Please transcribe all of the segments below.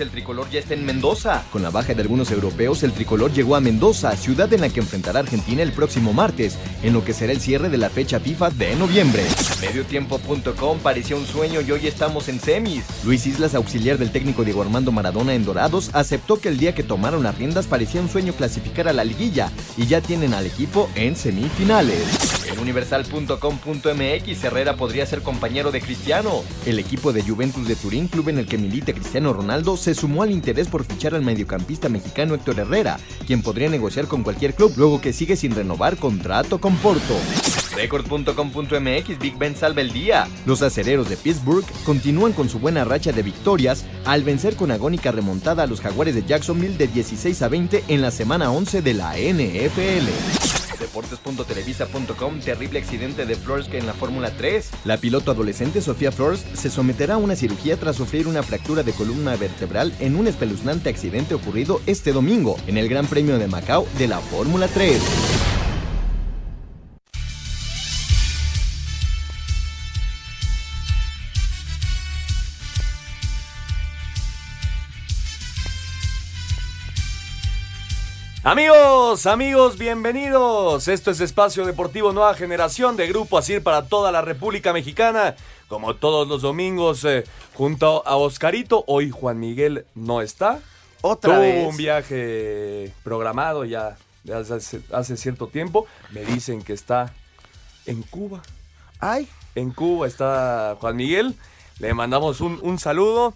El tricolor ya está en Mendoza. Con la baja de algunos europeos, el tricolor llegó a Mendoza, ciudad en la que enfrentará Argentina el próximo martes, en lo que será el cierre de la fecha FIFA de noviembre. Mediotiempo.com parecía un sueño y hoy estamos en semis. Luis Islas, auxiliar del técnico Diego Armando Maradona en Dorados, aceptó que el día que tomaron las riendas parecía un sueño clasificar a la liguilla y ya tienen al equipo en semifinales. En universal.com.mx, Herrera podría ser compañero de Cristiano. El equipo de Juventus de Turín, club en el que milita Cristiano Ronaldo, se sumó al interés por fichar al mediocampista mexicano Héctor Herrera, quien podría negociar con cualquier club luego que sigue sin renovar contrato con Porto. Record.com.mx Big Ben salva el día. Los acereros de Pittsburgh continúan con su buena racha de victorias al vencer con agónica remontada a los jaguares de Jacksonville de 16 a 20 en la semana 11 de la NFL. Deportes.televisa.com Terrible accidente de Flores en la Fórmula 3. La piloto adolescente Sofía Flores se someterá a una cirugía tras sufrir una fractura de columna vertebral en un espeluznante accidente ocurrido este domingo en el Gran Premio de Macao de la Fórmula 3. Amigos, amigos, bienvenidos. Esto es Espacio Deportivo Nueva Generación de Grupo Asir para toda la República Mexicana. Como todos los domingos, eh, junto a Oscarito. Hoy Juan Miguel no está. Otra Tuvo vez. un viaje programado ya hace, hace cierto tiempo. Me dicen que está en Cuba. Ay, En Cuba está Juan Miguel. Le mandamos un, un saludo.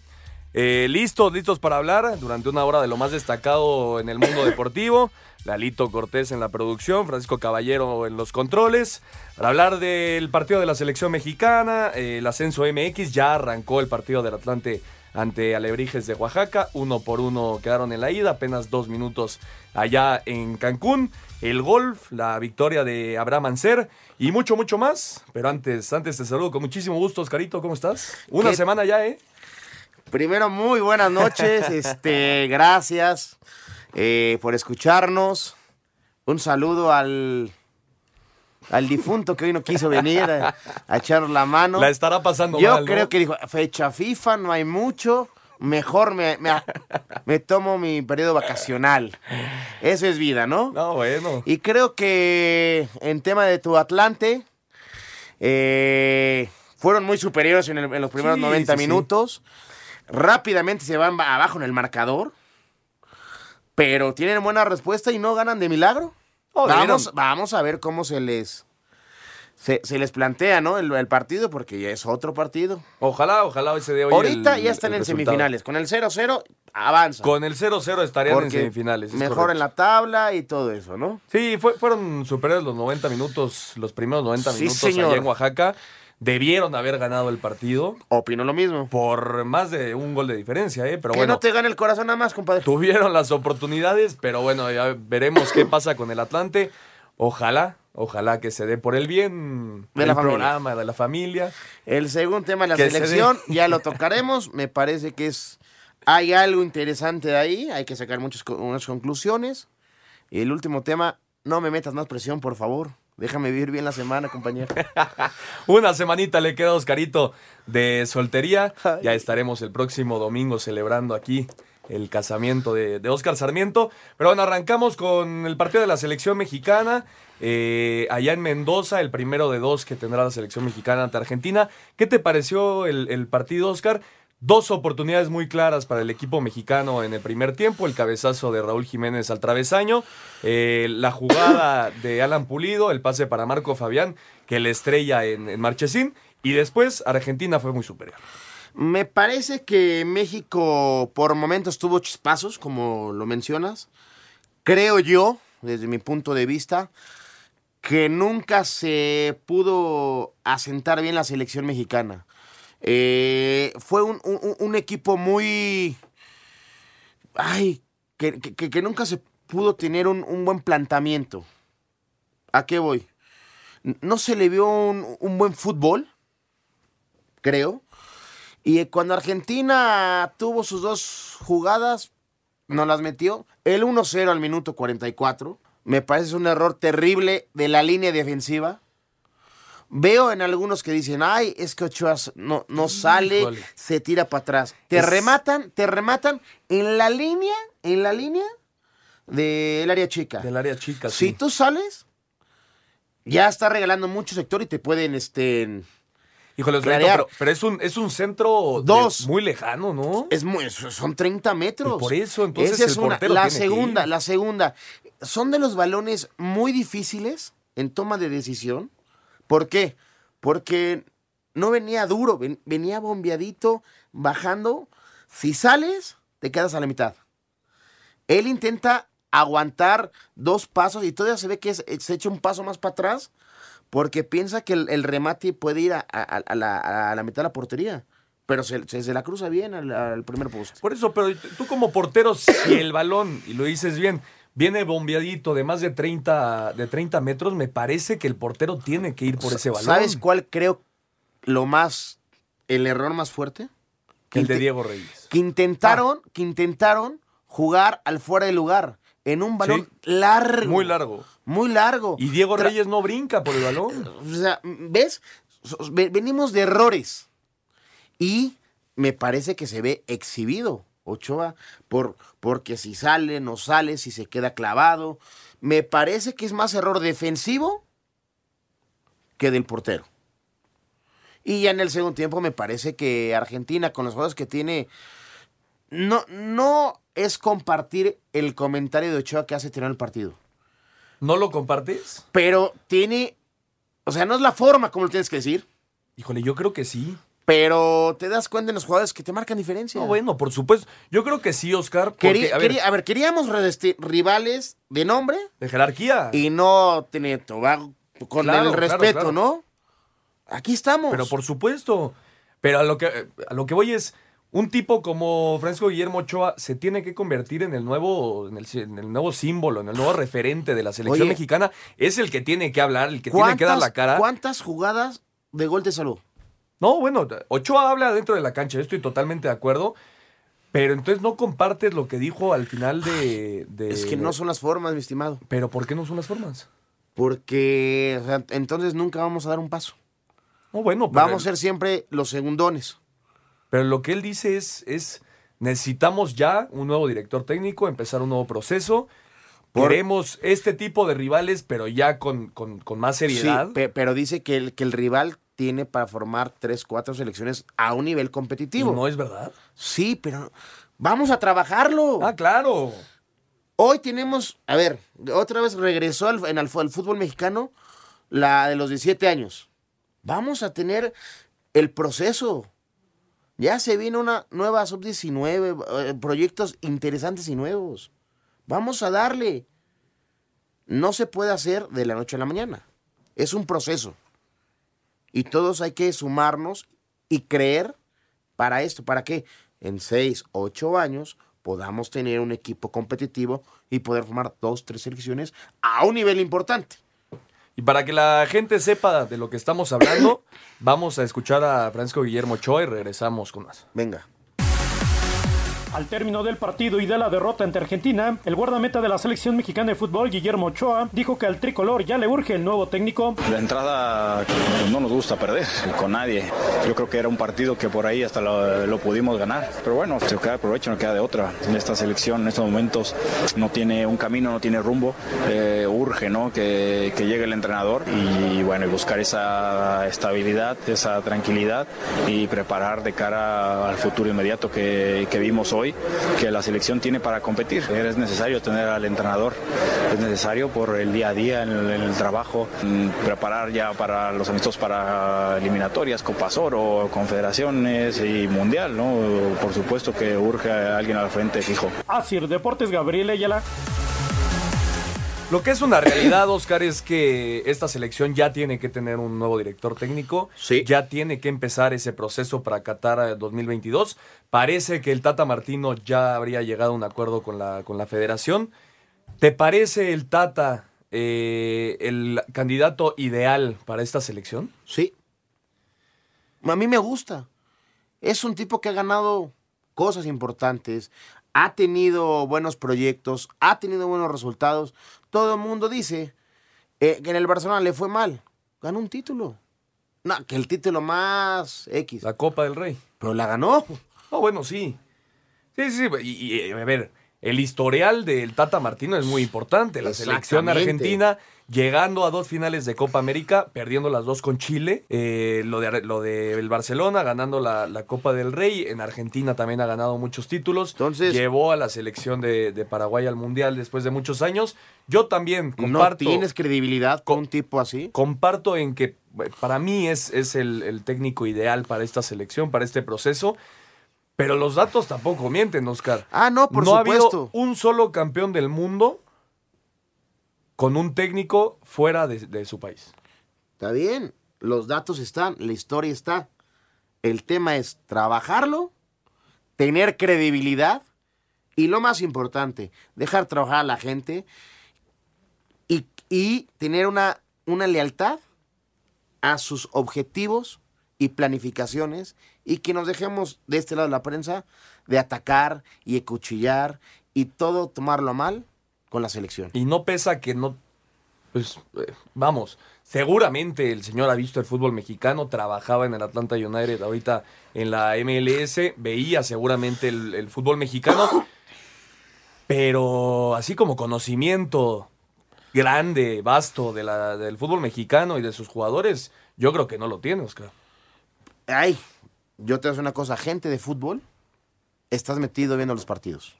Eh, listos, listos para hablar durante una hora de lo más destacado en el mundo deportivo. Lalito Cortés en la producción, Francisco Caballero en los controles. Para hablar del partido de la selección mexicana, eh, el ascenso MX, ya arrancó el partido del Atlante ante Alebrijes de Oaxaca. Uno por uno quedaron en la ida, apenas dos minutos allá en Cancún. El golf, la victoria de Abraham Anser y mucho, mucho más. Pero antes, antes te saludo con muchísimo gusto, Oscarito. ¿Cómo estás? Una ¿Qué- semana ya, ¿eh? Primero muy buenas noches, este, gracias eh, por escucharnos. Un saludo al al difunto que hoy no quiso venir a, a echar la mano. La estará pasando Yo mal, ¿no? creo que dijo, fecha FIFA, no hay mucho, mejor me, me, me tomo mi periodo vacacional. Eso es vida, ¿no? No, bueno. Y creo que en tema de tu Atlante, eh, fueron muy superiores en, el- en los primeros Sí, 90 sí, sí. Rápidamente se van ba- abajo en el marcador. Pero tienen buena respuesta y no ganan de milagro. Oh, vamos, vamos a ver cómo se les, se, se les plantea ¿no? el, el partido, porque ya es otro partido. Ojalá, ojalá hoy se dé hoy Ahorita el- ya están en resultado. semifinales. Con el 0-0 avanza. Con el 0-0 estarían en semifinales. es Mejor en la tabla y todo eso, ¿no? Sí, fue- fueron superiores los 90 minutos, los primeros 90 Sí, minutos señor. allá en Oaxaca. Debieron haber ganado el partido Opino lo mismo. por más de un gol de diferencia, ¿eh? Pero que bueno, no te gane el corazón nada más, compadre. tuvieron las oportunidades, pero bueno, ya veremos qué pasa con el Atlante. Ojalá, ojalá que se dé por el bien De la programa, de la familia. El segundo tema de la Que se selección, ya lo tocaremos. Me parece que es hay algo interesante de ahí. Hay que sacar muchas unas conclusiones. Y el último tema, no me metas más presión, por favor. Déjame vivir bien la semana, compañero. Una semanita le queda a Oscarito de soltería. Ay. Ya estaremos el próximo domingo celebrando aquí el casamiento de, de Oscar Sarmiento. Pero bueno, arrancamos con el partido de la selección mexicana. eh, allá en Mendoza, el primero de dos que tendrá la selección mexicana ante Argentina. ¿Qué te pareció el, el partido, Oscar? Dos oportunidades muy claras para el equipo mexicano en el primer tiempo, el cabezazo de Raúl Jiménez al travesaño, eh, la jugada de Alan Pulido, el pase para Marco Fabián, que le estrella en, en Marchesín, y después Argentina fue muy superior. Me parece que México por momentos tuvo chispazos, como lo mencionas. Creo yo, desde mi punto de vista, que nunca se pudo asentar bien la selección mexicana. Eh, fue un, equipo muy... Ay, que, nunca se pudo tener un, un buen planteamiento. ¿A qué voy? No se le vio un, un buen fútbol, creo. Y cuando Argentina tuvo sus dos jugadas, no las metió. El 1-0 al minuto 44. Me parece un error terrible de la línea defensiva. Veo en algunos que dicen, ay, es que Ochoa no, no sale, Híjole. se tira para atrás. Te Es- rematan, te rematan en la línea, en la línea del área chica. Del área chica, Si sí. tú sales, ya está regalando mucho sector y te pueden, este, Híjole, Osvaldo, pero, pero es un, es un centro de- Dos. muy lejano, ¿no? Es muy, son 30 metros. Y por eso, entonces, Esa el es una. portero La tiene que segunda, ir. la segunda. Son de los balones muy difíciles en toma de decisión. ¿Por qué? Porque no venía duro, ven- venía bombeadito, bajando. Si sales, te quedas a la mitad. Él intenta aguantar dos pasos y todavía se ve que es- se echa un paso más para atrás porque piensa que el, remate puede ir a, la, mitad de la portería. Pero se la cruza bien al, al primer poste. Por eso, pero tú como portero, si el balón, y lo dices bien, viene bombeadito de más de 30, de 30 metros, me parece que el portero tiene que ir por ese balón. ¿Sabes cuál creo lo más, el error más fuerte? Que El de Diego Reyes. Que intentaron, que intentaron jugar al fuera de lugar en un balón largo. Muy largo. Muy largo. Y Diego Tra- Reyes no brinca por el balón. O sea, ¿ves? Venimos de errores. Y me parece que se ve exhibido Ochoa por, porque si sale, no sale, si se queda clavado. Me parece que es más error defensivo que del portero. Y ya en el segundo tiempo me parece que Argentina, con los jugadores que tiene, no, no es compartir el comentario de Ochoa que hace tirar el partido. ¿No lo compartes? Pero tiene, o sea, no es la forma como lo tienes que decir. Híjole, yo creo que sí. Pero te das cuenta en los jugadores que te marcan diferencia. No, bueno, por supuesto. Yo creo que sí, Oscar. Porque, Querí- a ver, querí- a ver, queríamos rivales de nombre de jerarquía. y no tener Tobago con Claro, el respeto, claro. ¿no? Aquí estamos. Pero por supuesto. Pero a lo que a lo que voy es un tipo como Francisco Guillermo Ochoa se tiene que convertir en el nuevo en el, en el nuevo símbolo, en el nuevo referente de la selección Oye. mexicana. Es el que tiene que hablar, el que tiene que dar la cara. ¿Cuántas jugadas de gol te salvó? No, bueno, Ochoa habla dentro de la cancha, estoy totalmente de acuerdo. Pero entonces no compartes lo que dijo al final de. de- Es que no son las formas, mi estimado. Pero ¿por qué no son las formas? Porque o sea, entonces nunca vamos a dar un paso. No, bueno, pero, Vamos a ser siempre los segundones. pero lo que él dice es, es necesitamos ya un nuevo director técnico, empezar un nuevo proceso. Por- Queremos este tipo de rivales, pero ya con, con- con más seriedad. Sí, pe- pero dice que el, que el rival tiene para formar tres, cuatro selecciones a un nivel Y competitivo. no es verdad. Sí, pero vamos a trabajarlo. Ah, claro. Hoy tenemos, a ver, otra vez regresó al, en el, al fútbol mexicano la de los 17 años. Vamos a tener el proceso. Ya se viene una nueva sub-19, eh, proyectos interesantes y nuevos. Vamos a darle. No se puede hacer de la noche a la mañana. Es un proceso. Y todos hay que sumarnos y creer para esto. ¿Para qué? En seis, ocho años podamos tener un equipo competitivo y poder formar dos, tres selecciones a un nivel importante. Y para que la gente sepa de lo que estamos hablando, vamos a escuchar a Francisco Guillermo Ochoa y regresamos con más. Venga. Al término del partido y de la derrota ante Argentina, el guardameta de la selección mexicana de fútbol, Guillermo Ochoa, dijo que al tricolor ya le urge el nuevo técnico. La entrada pues, no nos gusta perder con nadie. Yo creo que era un partido que por ahí hasta lo, pudimos ganar. Pero bueno, se queda provecho, no queda de otra. Esta selección en estos momentos no tiene un camino, no tiene rumbo. Eh, urge ¿no? que, llegue el entrenador y bueno, y buscar esa estabilidad, esa tranquilidad y preparar de cara al futuro inmediato que vimos hoy, que la selección tiene para competir. Es necesario tener al entrenador, es necesario por el día a día en el, en el trabajo, mm, preparar ya para los amistosos para eliminatorias, Copas Oro, Confederaciones y Mundial, ¿no? Por supuesto que urge a alguien al frente fijo. Asir Deportes, Gabriel Ayala. Lo que es una realidad, Oscar, es que esta selección ya tiene que tener un nuevo director técnico. Sí. Ya tiene que empezar ese proceso para Qatar eh, 2022. Parece que el Tata Martino ya habría llegado a un acuerdo con la, con la federación. ¿Te parece el Tata eh, el candidato ideal para esta selección? Sí. A mí me gusta. Es un tipo que ha ganado cosas importantes, ha tenido buenos proyectos, ha tenido buenos resultados. Todo el mundo dice eh, que en el Barcelona le fue mal. Ganó un título. No, que el título más X. La Copa del Rey. Pero la ganó. Oh, bueno, sí. Sí, sí, sí. Y, y, a ver, el historial del Tata Martino es muy importante. La selección argentina llegando a dos finales de Copa América, perdiendo las dos con Chile. Eh, lo de lo del Barcelona, ganando la, la Copa del Rey. En Argentina también ha ganado muchos títulos. Entonces- Llevó a la selección de, de Paraguay al Mundial después de muchos años. Yo también comparto. ¿No tienes credibilidad con un tipo así? Comparto en que eh, para mí es, es el, el técnico ideal para esta selección, para este proceso. Pero los datos tampoco mienten, Oscar. Ah, no, por no ha supuesto. habido un solo campeón del mundo con un técnico fuera de, de su país. Está bien, los datos están, la historia está. El tema es trabajarlo, tener credibilidad y lo más importante, dejar trabajar a la gente y, y tener una, una lealtad a sus objetivos y planificaciones y que nos dejemos de este lado de la prensa de atacar y acuchillar y todo tomarlo a mal con la selección. Y no pesa que no. Pues eh, vamos, seguramente el señor ha visto el fútbol mexicano, trabajaba en el Atlanta United, ahorita en la MLS, veía seguramente el, el fútbol mexicano, pero así como conocimiento grande, vasto de la, del fútbol mexicano y de sus jugadores, yo creo que no lo tiene, Oscar. Ay, yo te voy a decir una cosa, gente de fútbol, estás metido viendo los partidos.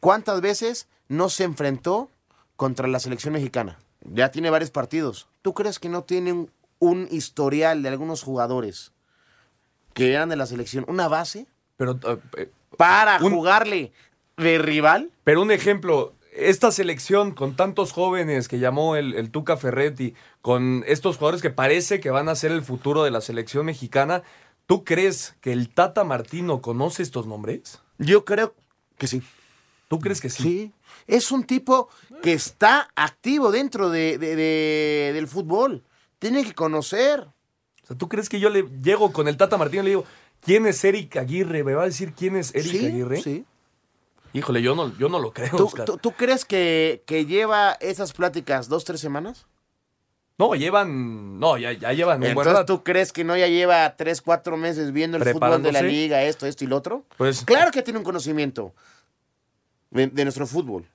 ¿Cuántas veces no se enfrentó contra la selección mexicana? Ya tiene varios partidos. ¿Tú crees que no tiene un, historial de algunos jugadores que eran de la selección, una base Pero, eh, eh, para Un- jugarle de rival? Pero un ejemplo, esta selección con tantos jóvenes que llamó el, el Tuca Ferretti, con estos jugadores que parece que van a ser el futuro de la selección mexicana, ¿tú crees que el Tata Martino conoce estos nombres? Yo creo que sí. ¿Tú crees que sí? Sí. Es un tipo que está activo dentro de- de- de- del fútbol. Tiene que conocer. O sea, ¿tú crees que yo le llego con el Tata Martino y le digo, ¿quién es Eric Aguirre? ¿Me va a decir quién es Eric sí, Aguirre? sí. Híjole, yo no, yo no lo creo, ¿Tú, Oscar. tú- tú crees que, que lleva esas pláticas dos, tres semanas? No, llevan, no, ya, ya llevan un buen Entonces, rato. ¿tú crees que no ya lleva tres, cuatro meses viendo el fútbol de la liga, esto, esto y lo otro? Pues, Claro que tiene un conocimiento de, de nuestro fútbol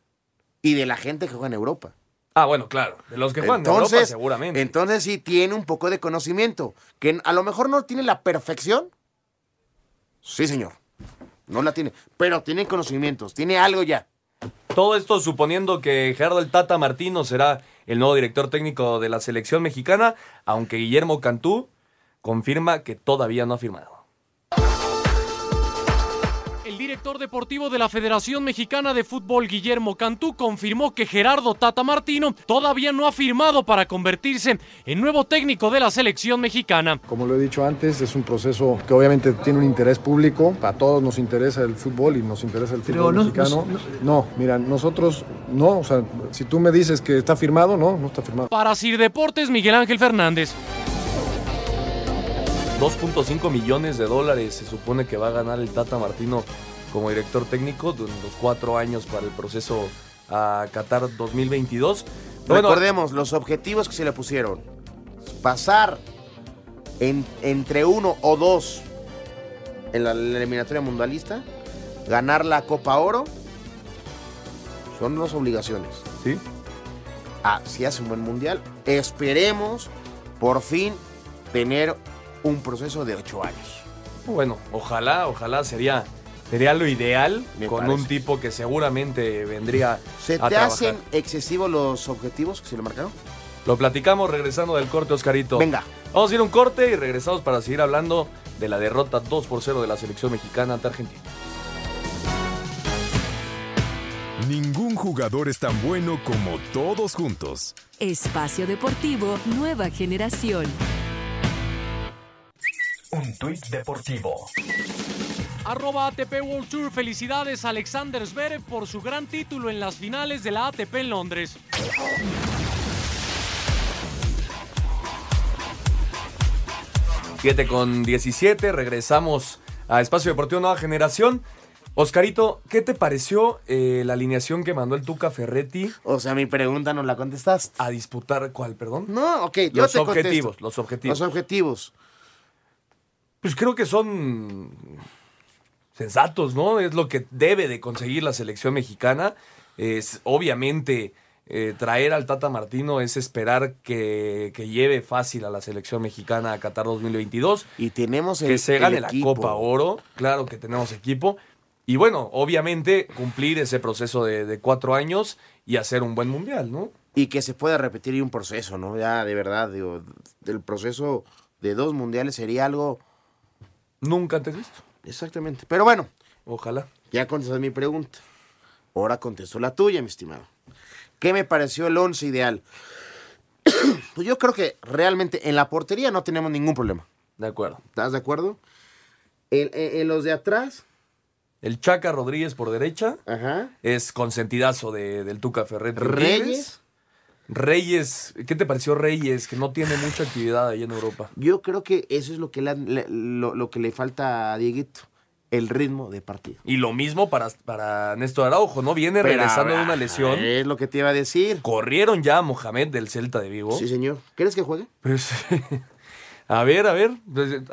y de la gente que juega en Europa. ah, bueno, claro, de los que juegan en Europa seguramente. entonces sí tiene un poco de conocimiento. Que a lo mejor no tiene la perfección. Sí, señor. No la tiene. Pero tiene conocimientos. Tiene algo ya. Todo esto suponiendo que Gerardo el Tata Martino será el nuevo director técnico de la selección mexicana, aunque Guillermo Cantú confirma que todavía no ha firmado. El director deportivo de la Federación Mexicana de Fútbol, Guillermo Cantú, confirmó que Gerardo Tata Martino todavía no ha firmado para convertirse en nuevo técnico de la selección mexicana. Como lo he dicho antes, es un proceso que obviamente tiene un interés público. A todos nos interesa el fútbol y nos interesa el fútbol no- mexicano. no- No, mira, nosotros no. O sea, si tú me dices que está firmado, no, no está firmado. Para Sir Deportes, Miguel Ángel Fernández. 2.5 millones de dólares se supone que va a ganar el Tata Martino como director técnico de los cuatro años para el proceso a Qatar 2022. Bueno, Recordemos los objetivos que se le pusieron. Pasar en- entre uno o dos en la, la eliminatoria mundialista, ganar la Copa Oro, son las obligaciones. Sí. Ah, si hace un buen mundial, esperemos por fin tener un proceso de ocho años. Bueno, ojalá, ojalá sería, sería lo ideal Me con parece. un tipo que seguramente vendría ¿Se a te trabajar. hacen excesivos los objetivos que se le marcaron? Lo platicamos regresando del corte, Oscarito. Venga. Vamos a ir a un corte y regresamos para seguir hablando de la derrota 2 por 0 de la selección mexicana ante Argentina. Ningún jugador es tan bueno como todos juntos. Espacio Deportivo Nueva Generación. Un tuit deportivo. Arroba ATP World Tour. Felicidades a Alexander Zverev por su gran título en las finales de la ATP en Londres. 7 con 17, regresamos a Espacio Deportivo Nueva Generación. Oscarito, ¿qué te pareció eh, la alineación que mandó el Tuca Ferretti O sea, mi pregunta no la contestaste. a disputar cuál, perdón? No, ok, yo Los te objetivos, contesto. los objetivos. Los objetivos. Pues creo que son sensatos, ¿no? Es lo que debe de conseguir la selección mexicana. Es obviamente eh, traer al Tata Martino es esperar que, que lleve fácil a la selección mexicana a Qatar 2022. Y tenemos el, que se el gane la. Copa Oro. Claro que tenemos equipo. Y bueno, obviamente cumplir ese proceso de, de cuatro años y hacer un buen mundial, ¿no? Y que se pueda repetir un proceso, ¿no? Ya, de verdad, digo, del proceso de dos mundiales sería algo... Nunca antes visto. Exactamente. Pero bueno, Ojalá. ya contestas mi pregunta. Ahora contesto la tuya, mi estimado. ¿Qué me pareció el once ideal? pues yo creo que realmente en la portería no tenemos ningún problema. De acuerdo. ¿Estás de acuerdo? En, en- en los de atrás, El Chaca Rodríguez por derecha ajá. es consentidazo de, del Tuca Ferretti. Reyes. Reyes, ¿qué te pareció Reyes? Que no tiene mucha actividad ahí en Europa. Yo creo que eso es lo que le, lo, lo que le falta a Dieguito, el ritmo de partido. Y lo mismo para, para Néstor Araujo, ¿no? Viene Pero, regresando de ah, una lesión. Es lo que te iba a decir. Corrieron ya a Mohamed del Celta de Vigo. Sí, señor. ¿Quieres que juegue? Pues, a ver, a ver.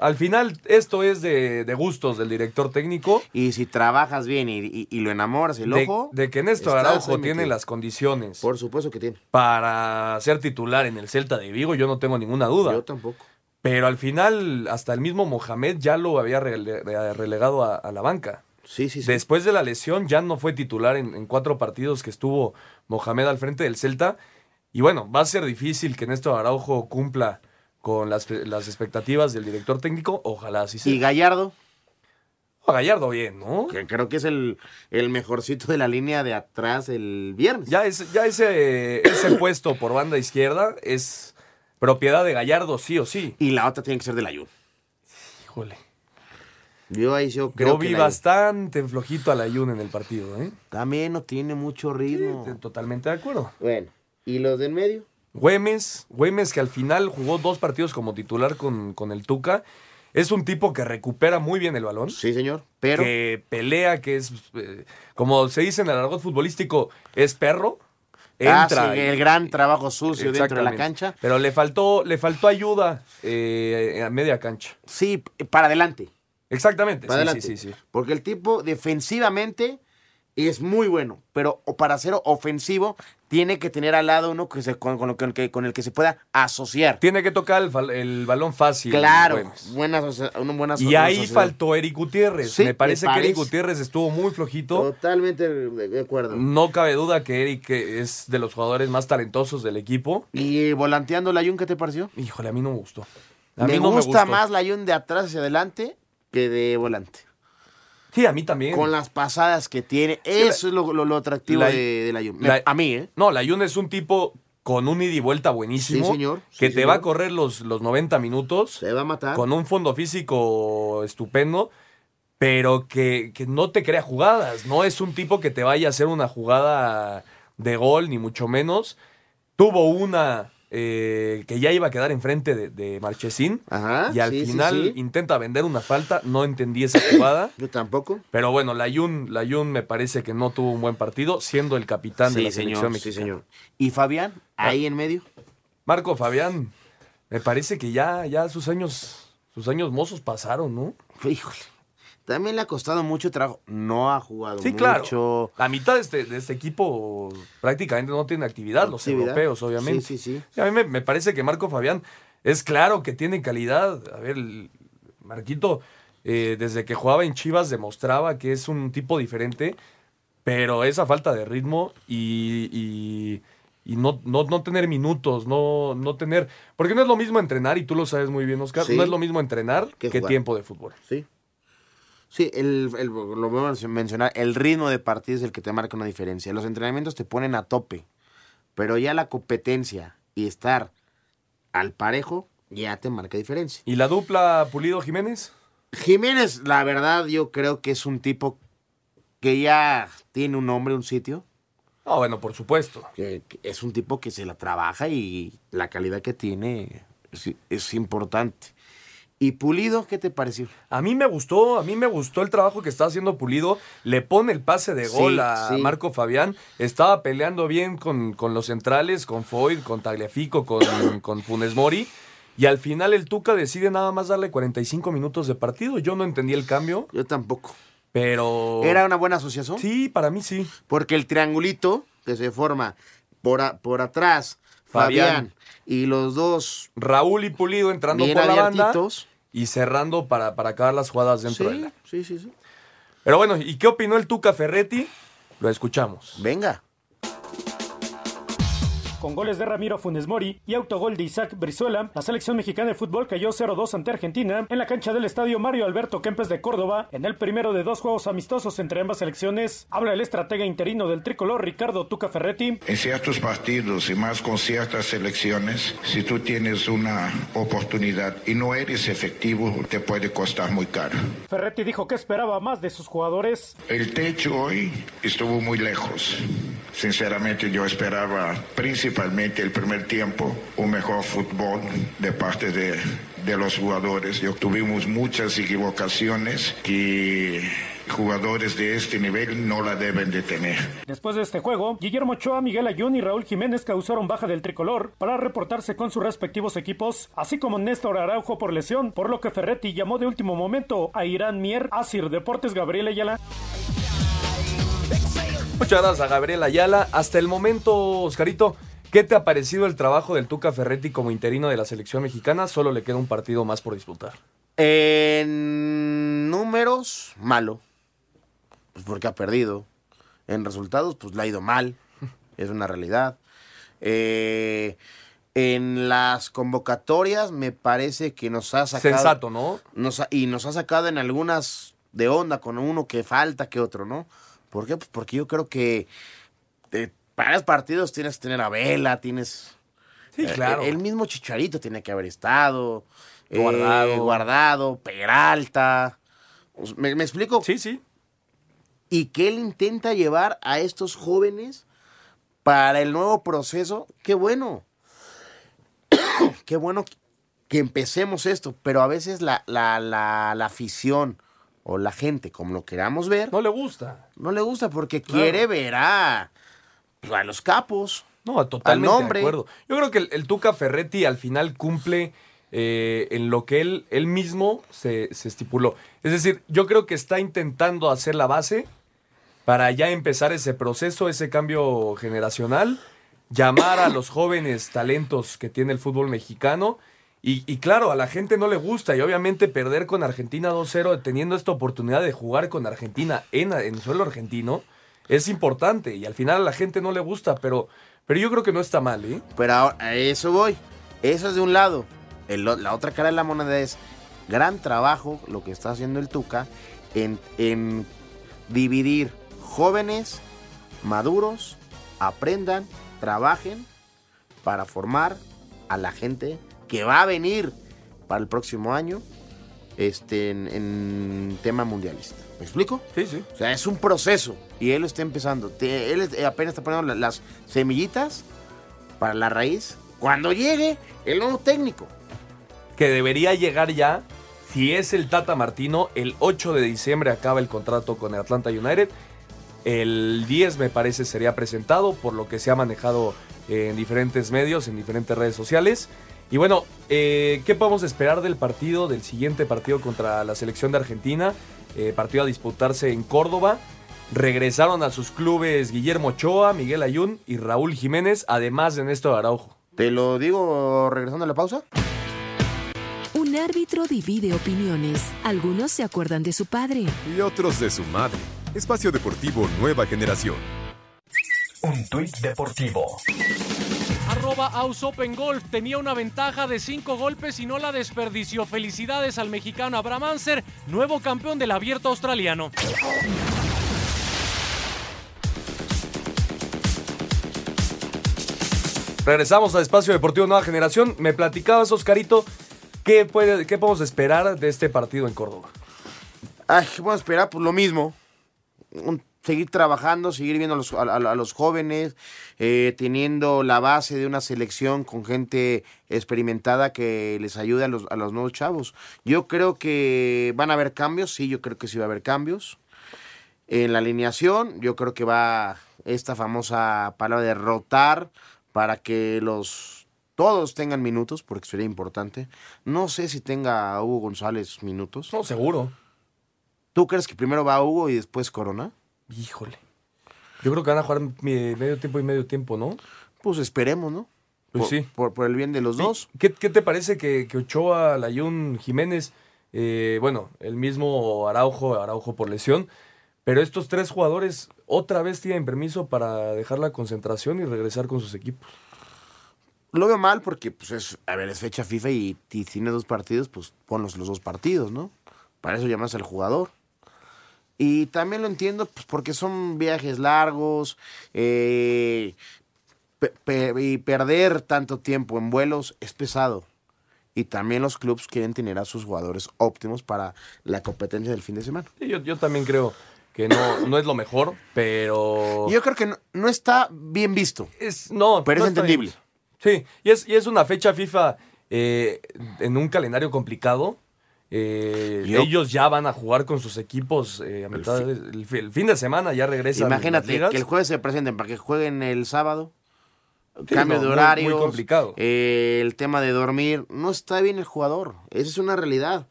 Al final, esto es de, de gustos del director técnico. Y si trabajas bien y, y- y lo enamoras el De, ojo. de que Néstor Araujo tiene metido. las condiciones Por supuesto que tiene. para ser titular en el Celta de Vigo, yo no tengo ninguna duda. Yo tampoco. Pero al final, hasta el mismo Mohamed ya lo había rele- relegado a, a la banca. Sí, sí, sí. Después de la lesión ya no fue titular en, en cuatro partidos que estuvo Mohamed al frente del Celta. Y bueno, va a ser difícil que Néstor Araujo cumpla con las, las expectativas del director técnico. Ojalá así sea. y Gallardo, A Gallardo bien, ¿no? que creo que es el, el mejorcito de la línea de atrás el viernes. Ya, es, ya ese, ese puesto por banda izquierda es propiedad de Gallardo, sí o sí. Y la otra tiene que ser del Ayun. Híjole. Yo ahí yo creo Yo que vi bastante flojito al Ayun en el partido, ¿eh? También no tiene mucho ritmo. Totalmente de acuerdo. Bueno, ¿y los del medio? Güemes, Güemes que al final jugó dos partidos como titular con, con el Tuca. Es un tipo que recupera muy bien el balón. Sí, señor. Pero Que pelea, que es, eh, como se dice en el argot futbolístico, es perro. Ah, Entra. sí, el gran trabajo sucio dentro de la cancha. Pero le faltó, le faltó ayuda eh, a media cancha. Sí, para adelante. Exactamente. Para sí, adelante. sí, sí, sí. Porque el tipo defensivamente es muy bueno, pero para ser ofensivo tiene que tener al lado uno que se, con, con lo que- que- con el que se pueda asociar. Tiene que tocar el, balón fácil. Claro, buena, una buena Y ahí faltó Eric Gutiérrez. Sí, me parece me que Eric. Gutiérrez estuvo muy flojito. Totalmente de acuerdo. No cabe duda que Eric es de los jugadores más talentosos del equipo. ¿Y volanteando la Jun qué te pareció? Híjole, a mí no me gustó. A me mí no gusta más la Jun de atrás hacia adelante que de volante. Sí, a mí también. Con las pasadas que tiene. Sí, Eso es lo, lo- lo atractivo la- de, la Jun. a mí, ¿eh? No, la Jun es un tipo con un ida y vuelta buenísimo. Sí, señor. Que te señor. va a correr los, los 90 minutos. Se va a matar. Con un fondo físico estupendo. Pero que, que no te crea jugadas. No es un tipo que te vaya a hacer una jugada de gol, ni mucho menos. Tuvo una eh, que ya iba a quedar enfrente de, de Marchesín. Ajá, y al sí, final sí. intenta vender una falta. No entendí esa jugada. Yo tampoco. Pero bueno, Layun, Layun me parece que no tuvo un buen partido, siendo el capitán de la selección señor, sí, mexicana. señor. ¿Y Fabián? Ahí en medio. Marco Fabián, me parece que ya, ya sus años, sus años mozos pasaron, ¿no? Híjole. También le ha costado mucho trabajo. No ha jugado Sí, mucho. claro. La mitad de este, de este equipo prácticamente no tiene actividad, los Actividad. europeos, obviamente. Sí, sí, sí. A mí me, me parece que Marco Fabián es claro que tiene calidad. A ver, Marquito, eh, desde que jugaba en Chivas demostraba que es un tipo diferente, pero esa falta de ritmo y, y- y no, no, no tener minutos, no, no tener... Porque no es lo mismo entrenar, y tú lo sabes muy bien, Oscar, Sí. no es lo mismo entrenar Que que tiempo de fútbol. Sí. Sí, el, el- lo voy a mencionar. El ritmo de partido es el que te marca una diferencia. Los entrenamientos te ponen a tope. Pero ya la competencia y estar al parejo ya te marca diferencia. ¿Y la dupla Pulido Jiménez? Jiménez, la verdad, yo creo que es un tipo que ya tiene un nombre, un sitio. Ah, bueno, por supuesto. Que, que es un tipo que se la trabaja y la calidad que tiene es, es importante. ¿Y Pulido, qué te pareció? A mí me gustó, a mí me gustó el trabajo que está haciendo Pulido. Le pone el pase de Sí, gol a sí. Marco Fabián. Estaba peleando bien con, con los centrales, con Foyd, con Tagliafico, con, con Funes Mori. Y al final el Tuca decide nada más darle 45 minutos de partido. Yo no entendí el cambio. Yo tampoco. Pero. ¿Era una buena asociación? Sí, para mí sí. Porque el triangulito que se forma por, a- por atrás, Fabián. Fabián. Y los dos Raúl y Pulido entrando bien por la banda y cerrando para, para acabar las jugadas dentro Sí, de la. sí, sí, sí. Pero bueno, ¿y qué opinó el Tuca Ferretti? Lo escuchamos. Venga. Con goles de Ramiro Funes Mori y autogol de Isaac Brizuela, la selección mexicana de fútbol cayó 0-2 ante Argentina en la cancha del estadio Mario Alberto Kempes de Córdoba en el primero de dos juegos amistosos entre ambas selecciones. Habla el estratega interino del tricolor Ricardo Tuca Ferretti. En ciertos partidos y más con ciertas selecciones, si tú tienes una oportunidad y no eres efectivo, te puede costar muy caro. Ferretti dijo que esperaba más de sus jugadores. El techo hoy estuvo muy lejos. Sinceramente yo esperaba principalmente el primer tiempo un mejor fútbol de parte de, de los jugadores. Yo tuvimos muchas equivocaciones que jugadores de este nivel no la deben de tener. Después de este juego, Guillermo Ochoa, Miguel Ayun y Raúl Jiménez causaron baja del tricolor para reportarse con sus respectivos equipos, así como Néstor Araujo por lesión, por lo que Ferretti llamó de último momento a Irán Mier, Asir Deportes Gabriel Ayala. Muchas gracias a Gabriel Ayala. Hasta el momento, Oscarito, ¿qué te ha parecido el trabajo del Tuca Ferretti como interino de la selección mexicana? Solo le queda un partido más por disputar. En números, malo. Pues porque ha perdido. En resultados, pues le ha ido mal. Es una realidad. Eh, en las convocatorias, me parece que nos ha sacado. Sensato, ¿no? nos ha- y nos ha sacado en algunas de onda con uno que falta que otro, ¿no? ¿Por qué? Pues porque yo creo que eh, para los partidos tienes que tener a Vela, tienes. Sí, eh, claro. El, mismo Chicharito tiene que haber estado. eh, Guardado. guardado, Peralta. ¿Me, me explico? Sí, sí. Y que él intenta llevar a estos jóvenes para el nuevo proceso. Qué bueno. Qué bueno que empecemos esto. Pero a veces la, la, la, la afición o la gente, como lo queramos ver, No le gusta. no le gusta porque Claro. quiere ver a, a los capos. No, totalmente Al nombre. de acuerdo. Yo creo que el, el Tuca Ferretti al final cumple eh, en lo que él, él mismo se, se estipuló. Es decir, yo creo que está intentando hacer la base para ya empezar ese proceso, ese cambio generacional, llamar a los jóvenes talentos que tiene el fútbol mexicano. Y, y claro, a la gente no le gusta y obviamente perder con Argentina 2-0 teniendo esta oportunidad de jugar con Argentina en, en suelo argentino es importante y al final a la gente no le gusta, pero, pero yo creo que no está mal, ¿eh? Pero ahora, a eso voy. Eso es de un lado. La otra cara de la moneda es gran trabajo lo que está haciendo el Tuca en, en dividir jóvenes, maduros, aprendan, trabajen para formar a la gente que va a venir para el próximo año este, en, en tema mundialista. ¿Me explico? Sí, sí. O sea, es un proceso y él está empezando. Te- él es- apenas está poniendo la- las semillitas para la raíz cuando llegue el nuevo técnico. Que debería llegar ya, si es el Tata Martino, el 8 de diciembre acaba el contrato con el Atlanta United. El 10 me parece sería presentado, por lo que se ha manejado en diferentes medios, en diferentes redes sociales. Y bueno, eh, ¿qué podemos esperar del partido, del siguiente partido contra la selección de Argentina? Eh, partido a disputarse en Córdoba. Regresaron a sus clubes Guillermo Ochoa, Miguel Ayun y Raúl Jiménez, además de Néstor Araujo. ¿Te lo digo regresando a la pausa? Un árbitro divide opiniones. Algunos se acuerdan de su padre. Y otros de su madre. Espacio Deportivo Nueva Generación. Un tuit deportivo. Arroba Aus Open Golf tenía una ventaja de cinco golpes y no la desperdició. Felicidades al mexicano Abraham Anser, nuevo campeón del abierto australiano. Regresamos a Espacio Deportivo Nueva Generación. Me platicabas, Oscarito, ¿qué, puede, qué podemos esperar de este partido en Córdoba? Ay, vamos a esperar por lo mismo. Un- seguir trabajando, seguir viendo a los, a- los jóvenes, eh, teniendo la base de una selección con gente experimentada que les ayude a los, a los nuevos chavos. Yo creo que van a haber cambios, sí, yo creo que sí va a haber cambios. En la alineación, yo creo que va esta famosa palabra de rotar para que los todos tengan minutos, porque sería importante. No sé si tenga Hugo González minutos. No, seguro. ¿Tú crees que primero va Hugo y después Corona? Híjole. Yo creo que van a jugar medio tiempo y medio tiempo, ¿no? Pues esperemos, ¿no? Pues por, sí. Por, por el bien de los dos. ¿Qué, qué te parece que, que Ochoa, Layún, Jiménez, eh, bueno, el mismo Araujo, Araujo por lesión, pero estos tres jugadores otra vez tienen permiso para dejar la concentración y regresar con sus equipos? Lo veo mal porque, pues, es, a ver, es fecha FIFA y, y tiene dos partidos, pues ponlos los dos partidos, ¿no? Para eso llamas al jugador. Y también lo entiendo, pues, porque son viajes largos eh, pe- pe- y perder tanto tiempo en vuelos es pesado. Y también los clubes quieren tener a sus jugadores óptimos para la competencia del fin de semana. Sí, yo, yo también creo que no, no es lo mejor, pero... Yo creo que no, no está bien visto. Es, no, pero no es entendible. bien. Sí, y es, y es una fecha FIFA eh, en un calendario complicado. Eh, Yo- ellos ya van a jugar con sus equipos eh, a mitad de- el, fi- el fin de semana, ya regresan. las Imagínate ligas. que el jueves se presenten para que jueguen el sábado. Sí, cambio no, de horario. muy complicado. el tema de dormir. No está bien el jugador. Esa es una realidad.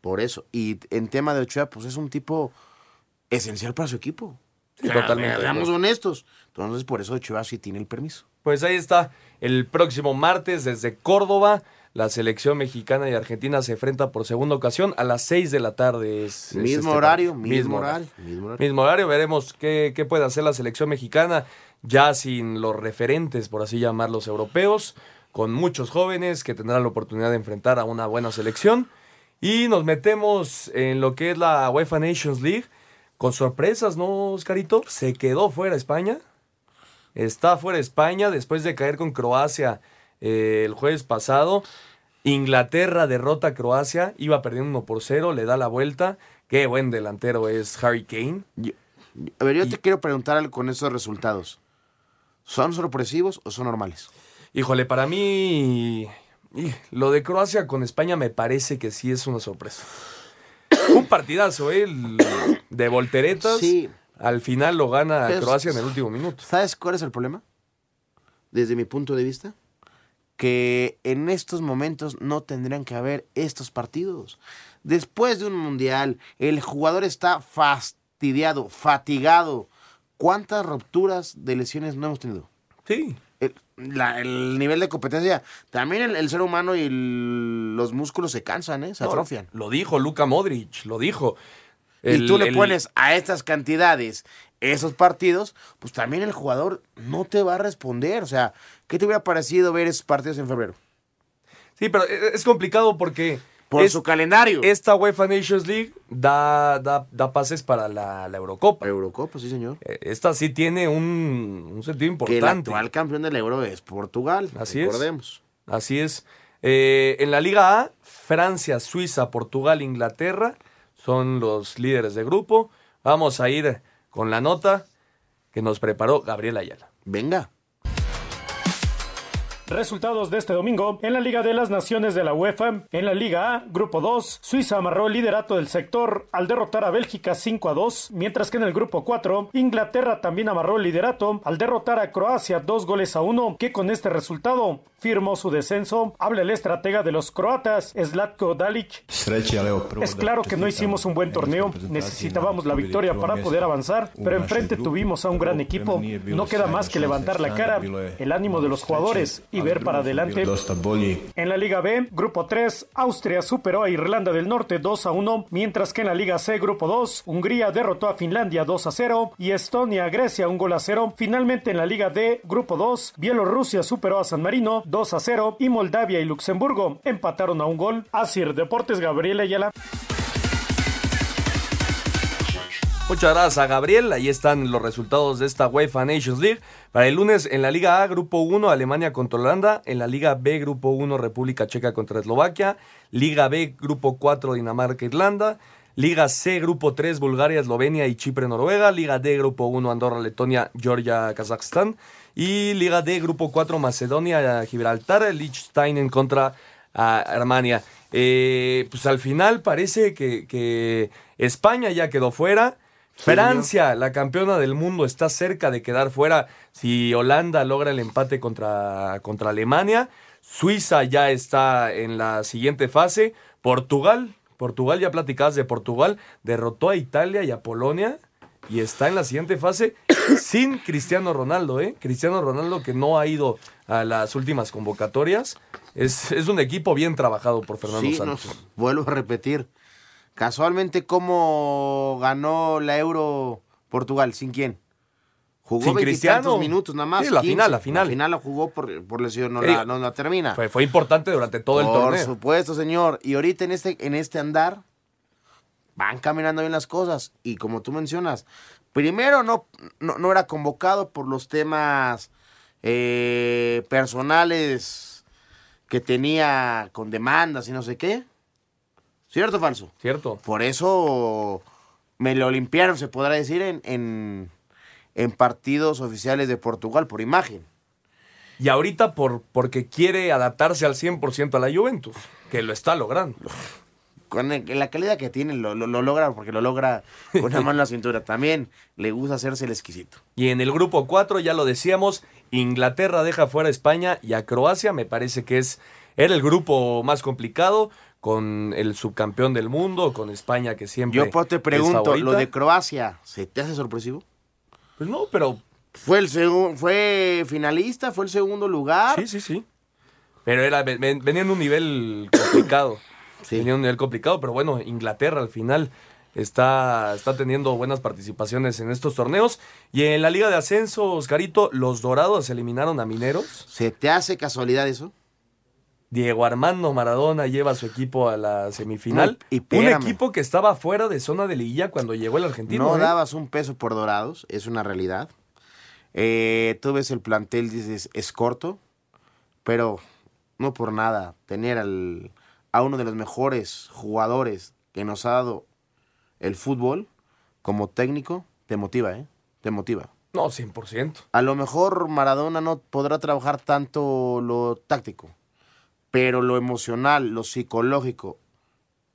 Por eso. Y en tema de Ochoa, pues es un tipo esencial para su equipo. Sí, totalmente Seamos honestos. Entonces, por eso Ochoa sí tiene el permiso. Pues ahí está, el próximo martes desde Córdoba, la selección mexicana y argentina se enfrenta por segunda ocasión a las 6 de la tarde. Es, es Mismo este horario, mismo horario, mismo horario. Mismo horario, veremos qué, qué puede hacer la selección mexicana, ya sin los referentes, por así llamarlos, europeos, con muchos jóvenes que tendrán la oportunidad de enfrentar a una buena selección. Y nos metemos en lo que es la UEFA Nations League, con sorpresas, ¿no, Oscarito? Se quedó fuera España. Está fuera España después de caer con Croacia eh, el jueves pasado. Inglaterra derrota a Croacia, iba perdiendo 1 por 0, le da la vuelta. Qué buen delantero es Harry Kane. A ver, yo te quiero preguntar algo con esos resultados. ¿Son sorpresivos o son normales? Híjole, para mí y lo de Croacia con España me parece que sí es una sorpresa. Un partidazo, ¿eh? De volteretas. Sí. Al final lo gana Pero- Croacia en el último minuto. ¿Sabes cuál es el problema? Desde mi punto de vista, que en estos momentos no tendrían que haber estos partidos. Después de un mundial, el jugador está fastidiado, fatigado. ¿Cuántas rupturas de lesiones no hemos tenido? Sí. El, la- el nivel de competencia, también el, el ser humano y el- los músculos se cansan, ¿eh? se No, atrofian. Lo dijo Luka Modric, lo dijo. y tú le pones a estas cantidades esos partidos, pues también el jugador no te va a responder. O sea, ¿qué te hubiera parecido ver esos partidos en febrero? Sí, pero e- es complicado porque. Por es- su calendario. Esta UEFA Nations League da, da, da pases para la, la Eurocopa. Eurocopa, sí, señor. Eh, Esta sí tiene un, un sentido Que el importante. actual campeón del Euro es Portugal. Así recordemos. es. Así es. Eh, en la Liga A, Francia, Suiza, Portugal, Inglaterra son los líderes de grupo. Vamos a ir con la nota que nos preparó Gabriel Ayala. Venga. Resultados de este domingo en la Liga de las Naciones de la UEFA. En la Liga A, Grupo 2, Suiza amarró el liderato del sector al derrotar a Bélgica 5 a 2, mientras que en el Grupo 4, Inglaterra también amarró el liderato al derrotar a Croacia 2 goles a 1, que con este resultado firmó su descenso. Habla el estratega de los croatas, Zlatko Dalic. Es claro que no hicimos un buen torneo, necesitábamos la victoria para poder avanzar, pero enfrente tuvimos a un gran equipo. No queda más que levantar la cara, el ánimo de los jugadores y ver para adelante. En la Liga B, Grupo 3, Austria superó a Irlanda del Norte 2 a 1, mientras que en la Liga C, Grupo 2, Hungría derrotó a Finlandia 2 a 0 y Estonia a Grecia un gol a 0. Finalmente en la Liga D, Grupo 2, Bielorrusia superó a San Marino 2 a 0 y Moldavia y Luxemburgo empataron a un gol. Asir Deportes Gabriel Ayala. Muchas gracias a Gabriel. Ahí están los resultados de esta UEFA Nations League. Para el lunes en la Liga A, Grupo 1, Alemania contra Holanda. En la Liga B, Grupo 1, República Checa contra Eslovaquia. Liga B, Grupo 4, Dinamarca, Irlanda. Liga C, Grupo 3, Bulgaria, Eslovenia y Chipre, Noruega. Liga D, Grupo 1, Andorra, Letonia, Georgia, Kazajstán. Y Liga D, Grupo 4, Macedonia, Gibraltar, Liechtenstein contra Armenia. Eh, pues al final parece que, que España ya quedó fuera. Francia, la campeona del mundo, está cerca de quedar fuera si Holanda logra el empate contra, contra Alemania. Suiza ya está en la siguiente fase. Portugal, Portugal, ya platicabas de Portugal, derrotó a Italia y a Polonia y está en la siguiente fase sin Cristiano Ronaldo, ¿eh? Cristiano Ronaldo que no ha ido a las últimas convocatorias. Es, es un equipo bien trabajado por Fernando Sí, Santos. nos- vuelvo a repetir. Casualmente, ¿cómo ganó la Euro Portugal? ¿Sin quién? Jugó Sin veintitantos Cristiano. minutos nada más. Sí, la 15. final, la final. La final la jugó por, por lesión, no, Eh, la, no la termina. Fue, fue importante durante todo el Por torneo. supuesto, señor. Y ahorita en este, en este andar van caminando bien las cosas. Y como tú mencionas, primero no, no, no era convocado por los temas eh, personales que tenía con demandas y no sé qué. ¿Cierto o falso? Cierto. Por eso me lo limpiaron, se podrá decir, en, en, en partidos oficiales de Portugal por imagen. Y ahorita por, porque quiere adaptarse al 100% a la Juventus, que lo está logrando. con la calidad que tiene lo, lo- lo logra porque lo logra con una mano en la cintura. También le gusta hacerse el exquisito. Y en el grupo 4, ya lo decíamos, Inglaterra deja fuera a España y a Croacia. Me parece que es era el grupo más complicado, con el subcampeón del mundo, con España que siempre. Yo te pregunto. ¿lo de Croacia se te hace sorpresivo? Pues no, pero. ¿Fue, el ¿Fue finalista? ¿Fue el segundo lugar? Sí, sí, sí. Pero era, ven- ven- venía en un nivel complicado. Venía en un nivel complicado, pero bueno, Inglaterra al final está, está teniendo buenas participaciones en estos torneos. Y en la Liga de Ascenso, Oscarito, los Dorados eliminaron a Mineros. ¿Se te hace casualidad eso? Diego Armando Maradona lleva a su equipo a la semifinal. No, y un equipo que estaba fuera de zona de liguilla cuando llegó el argentino. no ¿eh? dabas un peso por dorados, es una realidad. Eh, tú ves el plantel, dices, es corto, pero no por nada. Tener al- a uno de los mejores jugadores que nos ha dado el fútbol como técnico, te motiva, ¿eh? Te motiva. No, 100%. A lo mejor Maradona no podrá trabajar tanto lo táctico, pero lo emocional, lo psicológico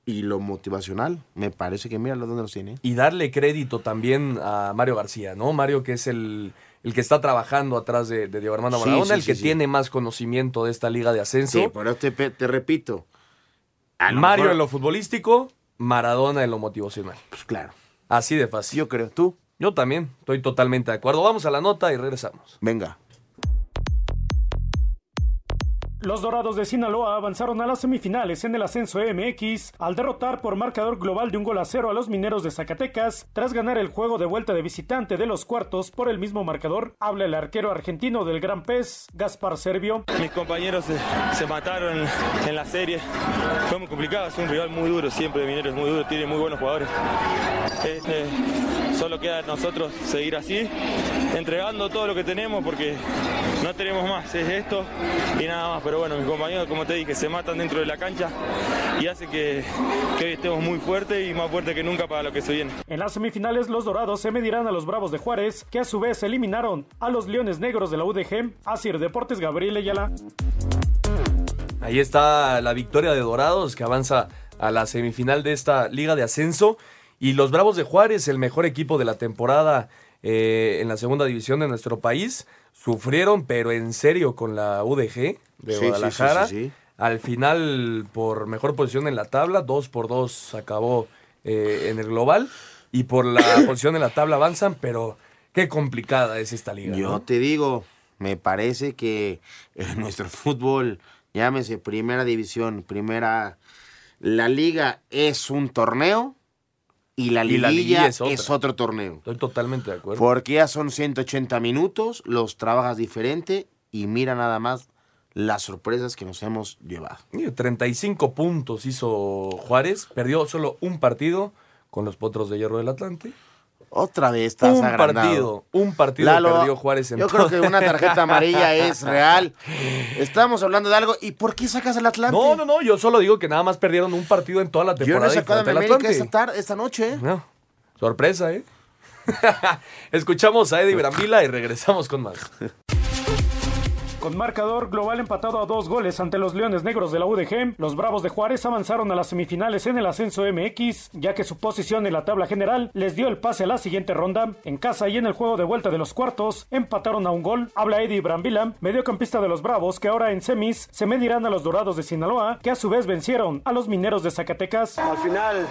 y lo motivacional, me parece que mira dónde los tiene. Y darle crédito también a Mario García, ¿no? Mario que es el, el que está trabajando atrás de, de Diego Armando Maradona, sí, el sí, que tiene más conocimiento de esta liga de ascenso. Sí, pero te, pe- te repito. A lo Mario mejor- en lo futbolístico, Maradona en lo motivacional. Pues claro. Así de fácil. Yo creo, ¿tú? Yo también, estoy totalmente de acuerdo. Vamos a la nota y regresamos. Venga. Los Dorados de Sinaloa avanzaron a las semifinales en el ascenso MX al derrotar por marcador global de un gol a cero a los mineros de Zacatecas tras ganar el juego de vuelta de visitante de los cuartos por el mismo marcador. Habla el arquero argentino del Gran Pez, Gaspar Servio. Mis compañeros se, mataron en, la serie. Fue muy complicado, es un rival muy duro, siempre Minero es muy duro, tiene muy buenos jugadores. Este, solo queda a nosotros seguir así, entregando todo lo que tenemos porque no tenemos más, es esto y nada más. Pero bueno, mis compañeros, como te dije, se matan dentro de la cancha y hace que, que hoy estemos muy fuertes y más fuertes que nunca para lo que se viene. En las semifinales, los Dorados se medirán a los Bravos de Juárez, que a su vez eliminaron a los Leones Negros de la UDG. Asir Deportes, Gabriel Ayala. Ahí está la victoria de Dorados que avanza a la semifinal de esta liga de ascenso. Y los Bravos de Juárez, el mejor equipo de la temporada eh, en la segunda división de nuestro país, sufrieron, pero en serio, con la UDG de Sí, Guadalajara. sí, sí, sí. Al final, por mejor posición en la tabla, dos por dos acabó eh, en el global. Y por la posición en la tabla avanzan, pero qué complicada es esta liga. Yo ¿no? te digo, me parece que en nuestro fútbol, llámese primera división, primera, la liga es un torneo y la Y liguilla, la liguilla es, es otro torneo. Estoy totalmente de acuerdo. Porque ya son 180 minutos, los trabajas diferente y mira nada más las sorpresas que nos hemos llevado. Mira, 35 puntos hizo Juárez, perdió solo un partido con los Potros de Hierro del Atlante. Otra vez estás un agrandado. partido, un partido Lalo, perdió Juárez en Yo creo que una tarjeta amarilla es real. Estamos hablando de algo. ¿Y por qué sacas al Atlante? No, no, no, yo solo digo que nada más perdieron un partido en toda la Yo no he temporada. sacado a América esta, tarde, esta noche. No, sorpresa, ¿eh? Escuchamos a Eddie Brambila y regresamos con más. Con marcador global empatado a dos goles ante los Leones Negros de la UDG, los Bravos de Juárez avanzaron a las semifinales en el ascenso MX, ya que su posición en la tabla general les dio el pase a la siguiente ronda. En casa y en el juego de vuelta de los cuartos, empataron a un gol. Habla Eddie Brambila, mediocampista de los Bravos, que ahora en semis se medirán a los Dorados de Sinaloa, que a su vez vencieron a los Mineros de Zacatecas. Al final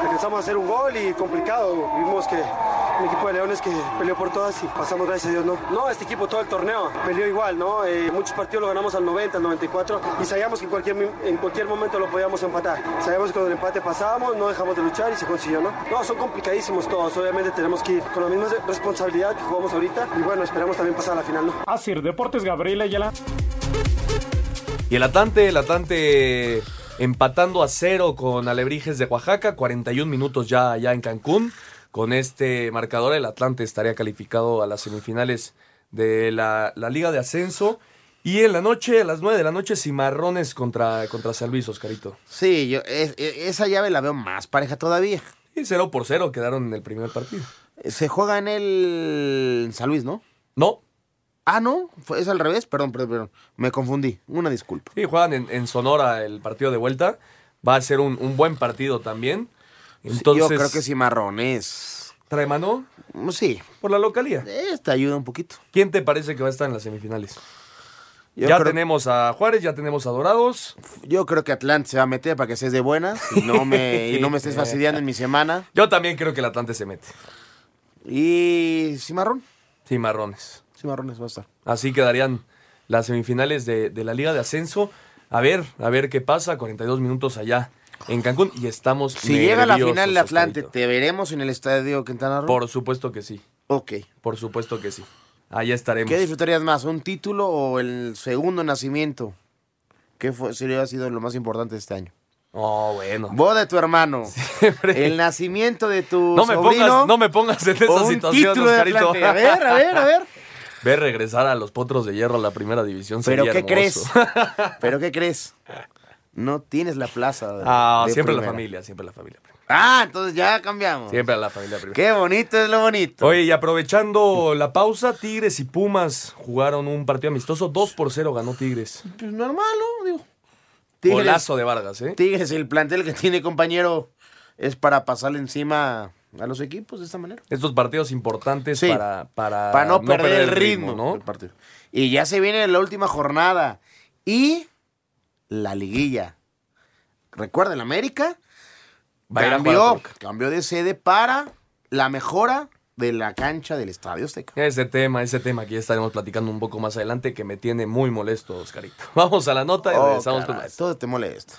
alcanzamos a hacer un gol y complicado. Vimos que un equipo de Leones que peleó por todas y pasamos, gracias a Dios, no. No, este equipo todo el torneo peleó igual, ¿no? Eh, muchos partidos lo ganamos al 90, al 94 y sabíamos que en cualquier, en cualquier momento lo podíamos empatar. Sabíamos que con el empate pasábamos, no dejamos de luchar y se consiguió, ¿no? No, son complicadísimos todos. Obviamente tenemos que ir con la misma responsabilidad que jugamos ahorita y bueno, esperamos también pasar a la final, ¿no? Asir Deportes Gabriel Ayala. Y el Atlante, el Atlante empatando a cero con Alebrijes de Oaxaca, 41 minutos ya allá en Cancún. Con este marcador el Atlante estaría calificado a las semifinales de la, la Liga de Ascenso. Y en la noche, a las 9 de la noche, Cimarrones contra, contra San Luis, Oscarito. Sí, yo es- e- esa llave la veo más pareja todavía. Y 0 por 0 quedaron en el primer partido. Se juega en el San Luis, ¿no? No. Ah, no, es al revés. Perdón, perdón, perdón. Me confundí. Una disculpa. Sí, juegan en, en Sonora el partido de vuelta. Va a ser un, un buen partido también. Entonces, Yo creo que Cimarrones. ¿Trae mano? Sí. Por la localidad. Esta ayuda un poquito. ¿Quién te parece que va a estar en las semifinales? Yo ya creo- tenemos a Juárez, ya tenemos a Dorados. Yo creo que Atlante se va a meter para que seas de buenas y no me, y no me estés fastidiando en mi semana. Yo también creo que el Atlante se mete. Y Cimarrón. Cimarrones. Cimarrones va a estar. Así quedarían las semifinales de, de la Liga de Ascenso. A ver, a ver qué pasa. 42 minutos allá en Cancún y estamos Si llega a la final de Atlante, Oscarito. ¿te veremos en el estadio Quintana Roo? Por supuesto que sí. Ok. Por supuesto que sí. Allá estaremos. ¿Qué disfrutarías más, un título o el segundo nacimiento? ¿Qué fue, sería ha sido lo más importante de este año? Oh, bueno. Boda de tu hermano. El nacimiento de tu No me, sobrino. pongas, no me pongas en esa un situación, título de Oscarito. Atlante. A ver, a ver, a ver. Ver regresar a los potros de hierro a la primera división ¿Pero sería qué hermoso. crees? ¿Pero qué crees? No tienes la plaza. Ah, de siempre la familia, siempre la familia. Ah, entonces ya cambiamos. Siempre a la familia primero. Qué bonito es lo bonito. Oye, y aprovechando la pausa, Tigres y Pumas jugaron un partido amistoso. 2 por 0 ganó Tigres. Pues normal, ¿no? Digo. Tigres, Golazo de Vargas, ¿eh? Tigres, el plantel que tiene compañero es para pasarle encima a los equipos de esta manera. Estos partidos importantes Sí. para, para, para no, perder, el ritmo, ¿no? del partido. Y ya se viene la última jornada. Y la liguilla. Recuerden, América cambió, cambió de sede para la mejora de la cancha del Estadio Azteca. Ese tema, ese tema que ya estaremos platicando un poco más adelante que me tiene muy molesto, Oscarito. Vamos a la nota y Oh, regresamos con caray, más. todo te molesta.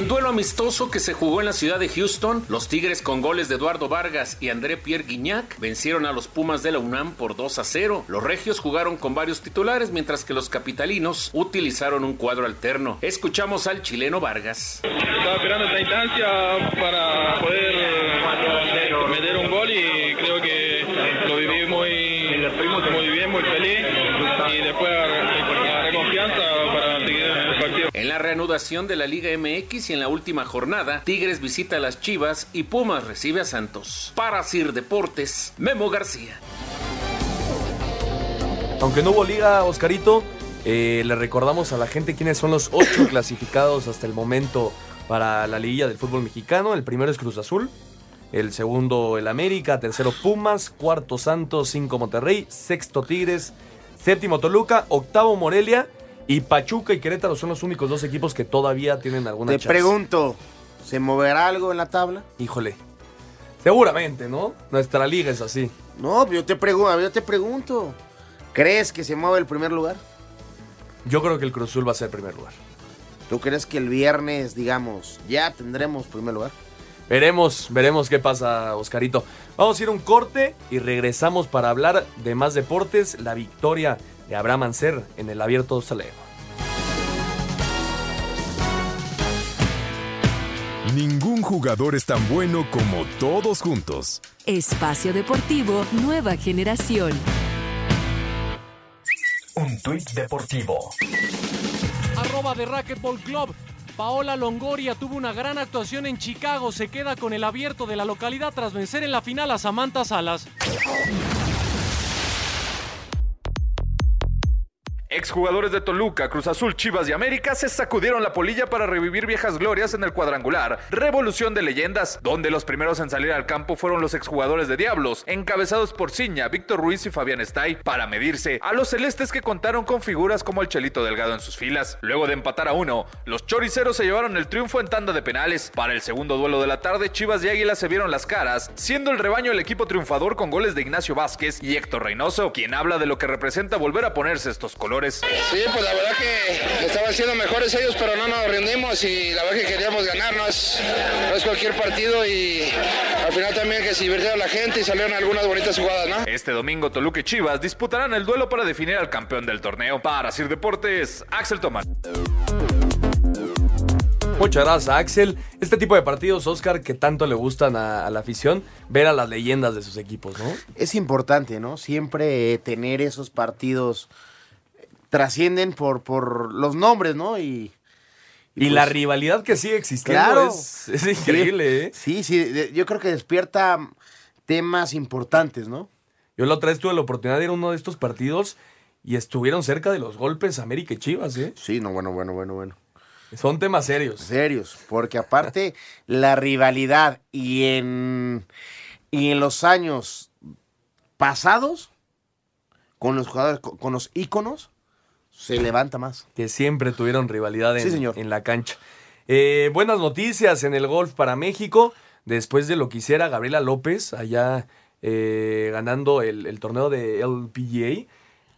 En duelo amistoso que se jugó en la ciudad de Houston, los Tigres con goles de Eduardo Vargas y André Pierre Guignac vencieron a los Pumas de la UNAM por 2 a 0. Los regios jugaron con varios titulares, mientras que los capitalinos utilizaron un cuadro alterno. Escuchamos al chileno Vargas. Estaba esperando esta instancia para poder eh, meter un muy de la Liga MX y en la última jornada, Tigres visita a las Chivas y Pumas recibe a Santos. Para Sir Deportes, Memo García. Aunque no hubo liga, Oscarito, eh, le recordamos a la gente quiénes son los ocho clasificados hasta el momento para la liguilla del fútbol mexicano. El primero es Cruz Azul, el segundo el América, tercero Pumas, cuarto Santos, cinco Monterrey, sexto Tigres, séptimo Toluca, octavo Morelia y Pachuca y Querétaro son los únicos dos equipos que todavía tienen alguna Te chance. pregunto, ¿se moverá algo en la tabla? Híjole. Seguramente, ¿no? Nuestra liga es así. No, yo te, pregunto, yo te pregunto. ¿Crees que se mueve el primer lugar? Yo creo que el Cruz Azul va a ser el primer lugar. ¿Tú crees que el viernes, digamos, ya tendremos primer lugar? Veremos, veremos qué pasa, Oscarito. Vamos a ir a un corte y regresamos para hablar de más deportes. La victoria de Abraham Anser en el Abierto Saleo. Ningún jugador es tan bueno como todos juntos. Espacio Deportivo Nueva Generación. Un tuit deportivo. Arroba de Racquetball Club. Paola Longoria tuvo una gran actuación en Chicago. Se queda con el abierto de la localidad tras vencer en la final a Samantha Salas. Exjugadores de Toluca, Cruz Azul, Chivas y América se sacudieron la polilla para revivir viejas glorias en el cuadrangular Revolución de Leyendas, donde los primeros en salir al campo fueron los exjugadores de Diablos, encabezados por Ciña, Víctor Ruiz y Fabián Stay, para medirse a los celestes que contaron con figuras como el Chelito Delgado en sus filas. Luego de empatar a uno, los choriceros se llevaron el triunfo en tanda de penales. Para el segundo duelo de la tarde, Chivas y Águilas se vieron las caras, siendo el rebaño el equipo triunfador con goles de Ignacio Vázquez y Héctor Reynoso, quien habla de lo que representa volver a ponerse estos colores. Sí, pues la verdad que estaban siendo mejores ellos, pero no nos rendimos y la verdad que queríamos ganar, no es, no es cualquier partido y al final también que se divirtieron la gente y salieron algunas bonitas jugadas, ¿no? Este domingo Toluca y Chivas disputarán el duelo para definir al campeón del torneo. Para Sir Deportes, Axel Tomás. Muchas gracias, Axel. Este tipo de partidos, Oscar, que tanto le gustan a, a la afición, ver a las leyendas de sus equipos, ¿no? Es importante, ¿no? Siempre tener esos partidos eh, trascienden por, por los nombres, ¿no? Y, Y, la rivalidad que sigue existiendo Claro. es, es increíble, ¿eh? Sí, sí, yo creo que despierta temas importantes, ¿no? Yo la otra vez tuve la oportunidad de ir a uno de estos partidos y estuvieron cerca de los golpes América y Chivas, ¿eh? Sí, no, bueno, bueno, bueno, bueno. Son temas serios. Serios, porque aparte la rivalidad y en, y en los años pasados, con los jugadores, con los íconos, se levanta más. Que siempre tuvieron rivalidad en, Sí, señor. en la cancha. Eh, buenas noticias en el golf para México. Después de lo que hiciera Gabriela López allá eh, ganando el, el torneo de LPGA.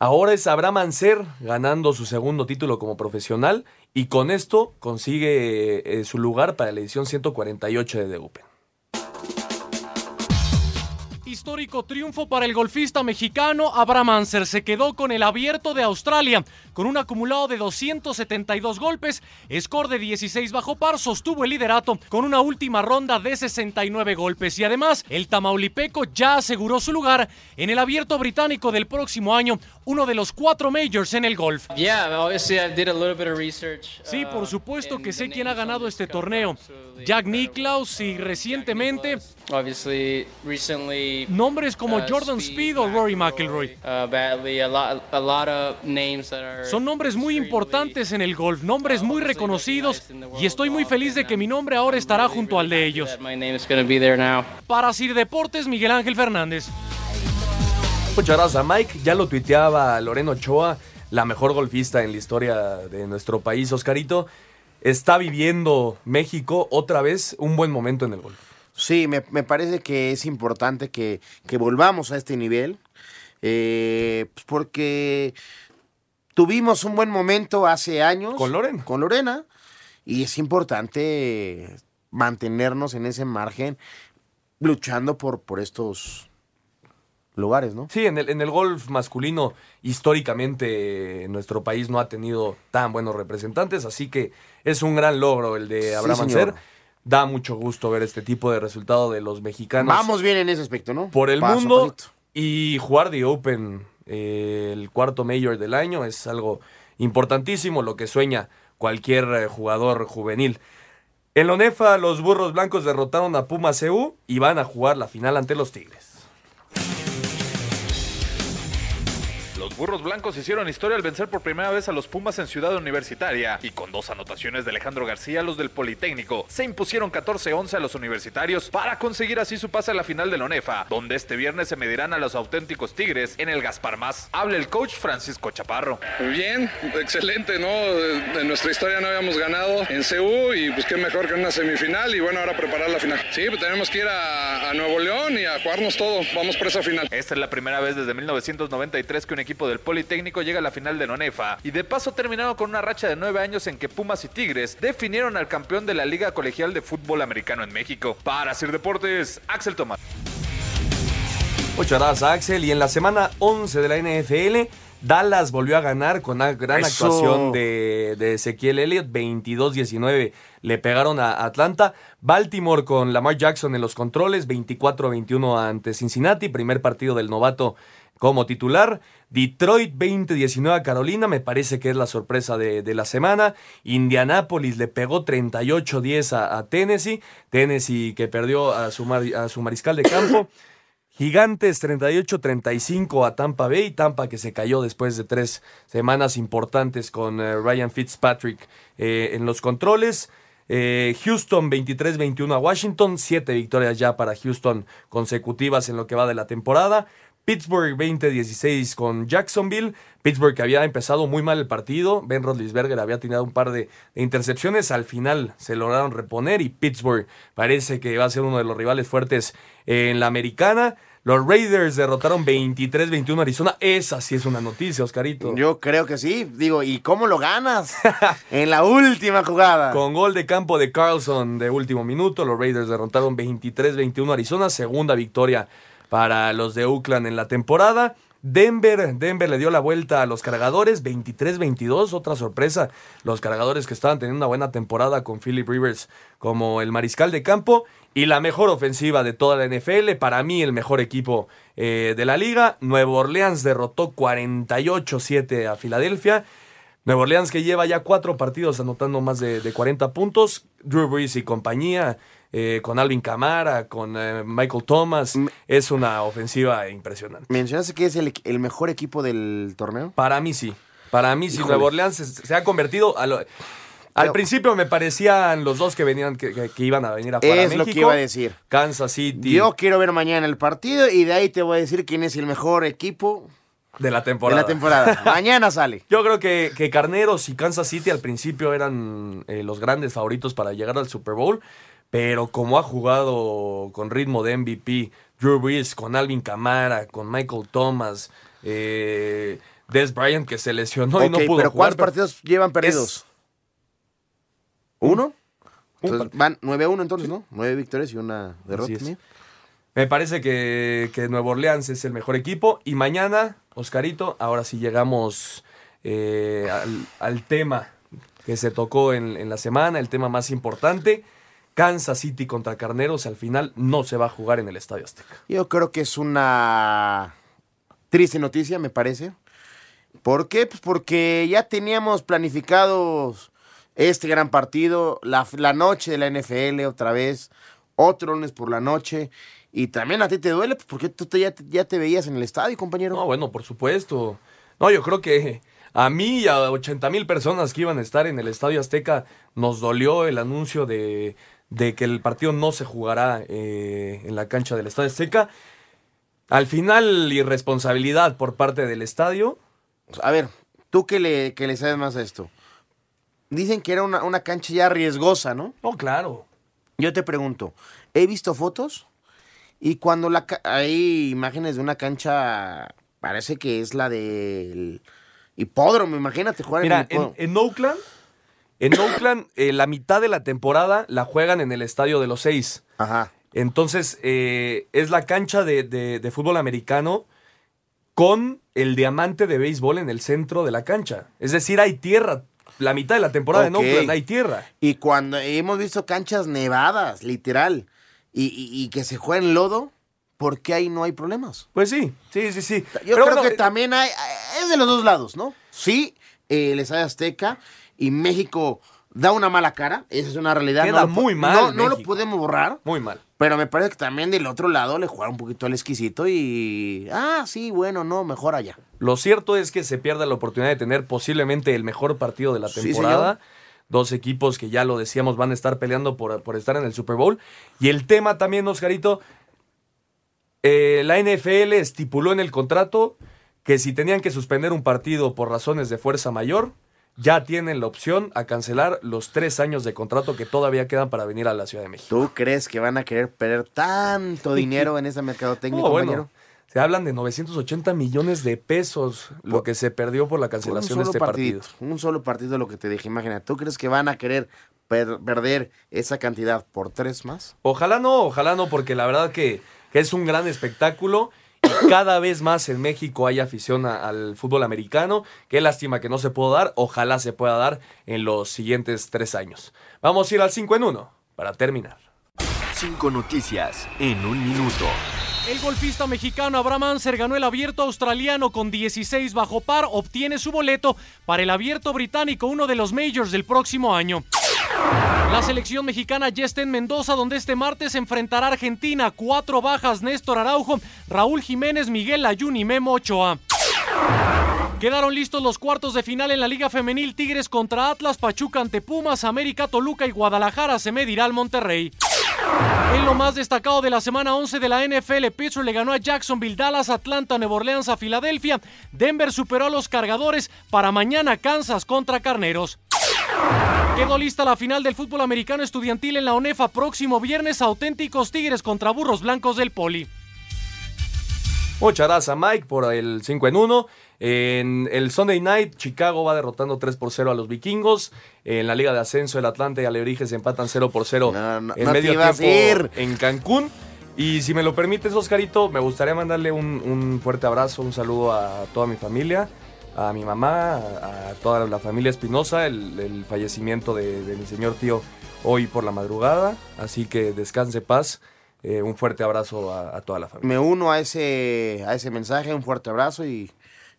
Ahora es Abraham Anser ganando su segundo título como profesional y con esto consigue eh, su lugar para la edición 148 de The Open. Histórico triunfo para el golfista mexicano Abraham Anser. Se quedó con el abierto de Australia. Con un acumulado de 272 golpes, score de 16 bajo par, sostuvo el liderato con una última ronda de 69 golpes. Y además, el tamaulipeco ya aseguró su lugar en el abierto británico del próximo año, uno de los cuatro majors en el golf. Sí, por supuesto que sé quién ha ganado este torneo. Jack Nicklaus y recientemente Obviously, recently, nombres como uh, Jordan Speed o Rory McIlroy. uh. Son nombres muy importantes en el golf, nombres muy reconocidos y estoy muy feliz de que mi nombre ahora estará junto al de ellos. that my name is going to be there now. Para Sir Deportes, Miguel Ángel Fernández. Muchas gracias, Mike. Ya lo tuiteaba Loreno Ochoa, la mejor golfista en la historia de nuestro país, Oscarito. Está viviendo México otra vez un buen momento en el golf. Sí, me, me parece que es importante que, que volvamos a este nivel, eh, pues porque tuvimos un buen momento hace años. Con Lorena. Con Lorena, y es importante mantenernos en ese margen luchando por, por estos lugares, ¿no? Sí, en el, en el golf masculino, históricamente, nuestro país no ha tenido tan buenos representantes, así que es un gran logro el de Sí, Abraham. Anser. Da mucho gusto ver este tipo de resultado de los mexicanos. Vamos bien en ese aspecto, ¿no? por el Paso mundo y jugar The Open eh, el cuarto mayor del año, es algo importantísimo, lo que sueña cualquier eh, jugador juvenil. En la ONEFA, los burros blancos derrotaron a Puma CU y van a jugar la final ante los Tigres. Burros blancos hicieron historia al vencer por primera vez a los Pumas en Ciudad Universitaria y con dos anotaciones de Alejandro García, los del Politécnico se impusieron 14-11 a los universitarios para conseguir así su pase a la final de la ONEFA, donde este viernes se medirán a los auténticos Tigres en el Gaspar Más. Habla el coach Francisco Chaparro. Bien, excelente, ¿no? En nuestra historia no habíamos ganado en CU y pues qué mejor que en una semifinal y bueno, ahora preparar la final. Sí, pues tenemos que ir a, a Nuevo León y a jugarnos todo. Vamos por esa final. Esta es la primera vez desde 1993 que un equipo del Politécnico llega a la final de la ONEFA y de paso terminaron con una racha de nueve años en que Pumas y Tigres definieron al campeón de la Liga Colegial de Fútbol Americano en México. Para Sir Deportes, Axel Tomás. Muchas gracias, Axel. Y en la semana 11 de la NFL, Dallas volvió a ganar con una gran Eso. actuación de, de Ezequiel Elliott. 22-19 le pegaron a Atlanta. Baltimore con Lamar Jackson en los controles. 24-21 ante Cincinnati. Primer partido del novato como titular. Detroit 20-19 a Carolina, me parece que es la sorpresa de, de la semana. Indianapolis le pegó 38-10 a, a Tennessee. Tennessee que perdió a su, mar- a su mariscal de campo. Gigantes 38-35 a Tampa Bay. Tampa que se cayó después de tres semanas importantes con eh, Ryan Fitzpatrick eh, en los controles. Eh, Houston 23-21 a Washington. Siete victorias ya para Houston consecutivas en lo que va de la temporada. Pittsburgh 20-16 con Jacksonville. Pittsburgh que había empezado muy mal el partido. Ben Roethlisberger había tenido un par de, de intercepciones. Al final se lograron reponer y Pittsburgh parece que va a ser uno de los rivales fuertes en la americana. Los Raiders derrotaron 23-21 a Arizona. Esa sí es una noticia, Oscarito. Yo creo que sí. Digo, ¿y cómo lo ganas? en la última jugada. Con gol de campo de Carlson de último minuto, los Raiders derrotaron 23-21 a Arizona, segunda victoria para los de Oakland en la temporada. Denver, Denver le dio la vuelta a los cargadores, 23-22, otra sorpresa. Los cargadores que estaban teniendo una buena temporada con Philip Rivers como el mariscal de campo y la mejor ofensiva de toda la NFL, para mí el mejor equipo eh, de la liga. Nuevo Orleans derrotó 48-7 a Filadelfia. Nuevo Orleans que lleva ya cuatro partidos anotando más de, de 40 puntos. Drew Brees y compañía, eh, con Alvin Kamara, con eh, Michael Thomas. Es una ofensiva impresionante. ¿Mencionaste que es el, el mejor equipo del torneo? Para mí sí. Para mí sí, Híjole. Nuevo Orleans se, se ha convertido a lo- Al Pero- principio me parecían los dos que venían, que, que- que iban a venir a jugar a Es lo que iba a decir. Kansas City Yo quiero ver mañana el partido y de ahí te voy a decir quién es el mejor equipo de la de temporada. la temporada. mañana sale. Yo creo que, que Carneros y Kansas City al principio eran eh, los grandes favoritos para llegar al Super Bowl, pero como ha jugado con ritmo de MVP, Drew Brees, con Alvin Kamara, con Michael Thomas, eh, Des Bryant que se lesionó y no pudo pero jugar. ¿cuántos partidos llevan perdidos? ¿Uno? Entonces, van 9-1 entonces, ¿no? Nueve victorias y una derrota. Me parece que, que Nuevo Orleans es el mejor equipo. Y mañana, Oscarito, ahora sí llegamos eh, al, al tema que se tocó en, en la semana, el tema más importante. Kansas City contra Carneros, al final no se va a jugar en el Estadio Azteca. Yo creo que es una triste noticia, me parece. ¿Por qué? Pues porque ya teníamos planificados este gran partido, la, la noche de la NFL otra vez, otro lunes por la noche. Y también a ti te duele, pues porque tú te- ya, te- ya te veías en el estadio, compañero. No, bueno, por supuesto. No, yo creo que a mí y a 80 mil personas que iban a estar en el Estadio Azteca nos dolió el anuncio de, de que el partido no se jugará eh, en la cancha del Estadio Azteca. Al final, irresponsabilidad por parte del estadio. A ver, tú que le, que le sabes más a esto. Dicen que era una, una cancha ya riesgosa, ¿no? No, claro. Yo te pregunto, he visto fotos y cuando la hay imágenes de una cancha, parece que es la del hipódromo, imagínate jugar Mira, en el en, hipódromo. en Oakland, en Oakland, eh, la mitad de la temporada la juegan en el Estadio de los Seis. Ajá. Entonces, eh, es la cancha de, de- de fútbol americano con el diamante de béisbol en el centro de la cancha. Es decir, hay tierra. La mitad de la temporada en Ok. Oakland hay tierra. Y cuando hemos visto canchas nevadas, literal, y, y- y que se juega en lodo, porque ahí no hay problemas. Pues sí, sí, sí, sí. Yo Pero creo bueno, que también hay, es de los dos lados, ¿no? Sí, eh, el Estadio Azteca y México da una mala cara, esa es una realidad. Queda no muy mal No, no lo podemos borrar. Muy mal. Pero me parece que también del otro lado le jugaron un poquito al exquisito y. Ah, sí, bueno, no, mejor allá. Lo cierto es que se pierde la oportunidad de tener posiblemente el mejor partido de la Sí, temporada. Dos equipos que ya lo decíamos van a estar peleando por, por estar en el Super Bowl. Y el tema también, Oscarito, eh, la NFL estipuló en el contrato que si tenían que suspender un partido por razones de fuerza mayor, ya tienen la opción a cancelar los tres años de contrato que todavía quedan para venir a la Ciudad de México. ¿Tú crees que van a querer perder tanto dinero en ese mercado técnico, No, bueno, compañero? se hablan de 980 millones de pesos lo que se perdió por la cancelación de este partido, un solo partido lo que te dije, imagina. ¿Tú crees que van a querer per- perder esa cantidad por tres más? Ojalá no, ojalá no, porque la verdad que, que es un gran espectáculo cada vez más en México hay afición a- al fútbol americano. Qué lástima que no se pudo dar, ojalá se pueda dar en los siguientes tres años. Vamos a ir al 5 en 1 para terminar. Cinco noticias en un minuto. El golfista mexicano Abraham Anser ganó el abierto australiano con 16 bajo par, obtiene su boleto para el abierto británico, uno de los majors del próximo año. La selección mexicana ya está en Mendoza, donde este martes enfrentará a Argentina. Cuatro bajas, Néstor Araujo, Raúl Jiménez, Miguel Ayun y Memo Ochoa. Quedaron listos los cuartos de final en la Liga Femenil Tigres contra Atlas, Pachuca ante Pumas, América, Toluca y Guadalajara se medirá al Monterrey. En lo más destacado de la semana 11 de la NFL, Pittsburgh le ganó a Jacksonville, Dallas, Atlanta, Nueva Orleans a Filadelfia, Denver superó a los cargadores, para mañana Kansas contra Carneros. Quedó lista la final del fútbol americano estudiantil en la ONEFA próximo viernes, auténticos Tigres contra Burros Blancos del Poli. Muchas gracias a Mike por el 5 en 1. En el Sunday Night, Chicago va derrotando 3 por 0 a los vikingos. En la Liga de Ascenso, el Atlante y Alebrijes empatan 0 por 0 en no te medio ibas a tiempo ir. en Cancún. Y si me lo permites, Oscarito, me gustaría mandarle un, un fuerte abrazo, un saludo a toda mi familia, a mi mamá, a, a toda la familia Espinosa, el, el fallecimiento de, de mi señor tío hoy por la madrugada. Así que descanse paz. Eh, un fuerte abrazo a, a toda la familia. Me uno a ese, a ese mensaje, un fuerte abrazo y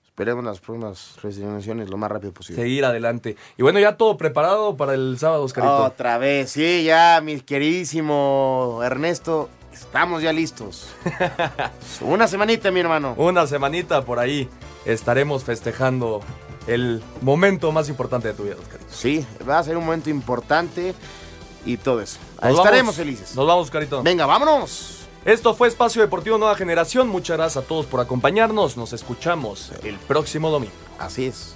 esperemos las próximas resignaciones lo más rápido posible. seguir adelante. Y bueno, ya todo preparado para el sábado, Oscarito. Otra vez, sí, ya, mi queridísimo Ernesto, estamos ya listos. Una semanita, mi hermano. Una semanita por ahí estaremos festejando el momento más importante de tu vida, Oscarito. Sí, va a ser un momento importante y todo eso. Estaremos vamos. felices. Nos vamos, Oscarito. Venga, vámonos. Esto fue Espacio Deportivo Nueva Generación. Muchas gracias a todos por acompañarnos. Nos escuchamos el próximo domingo. Así es.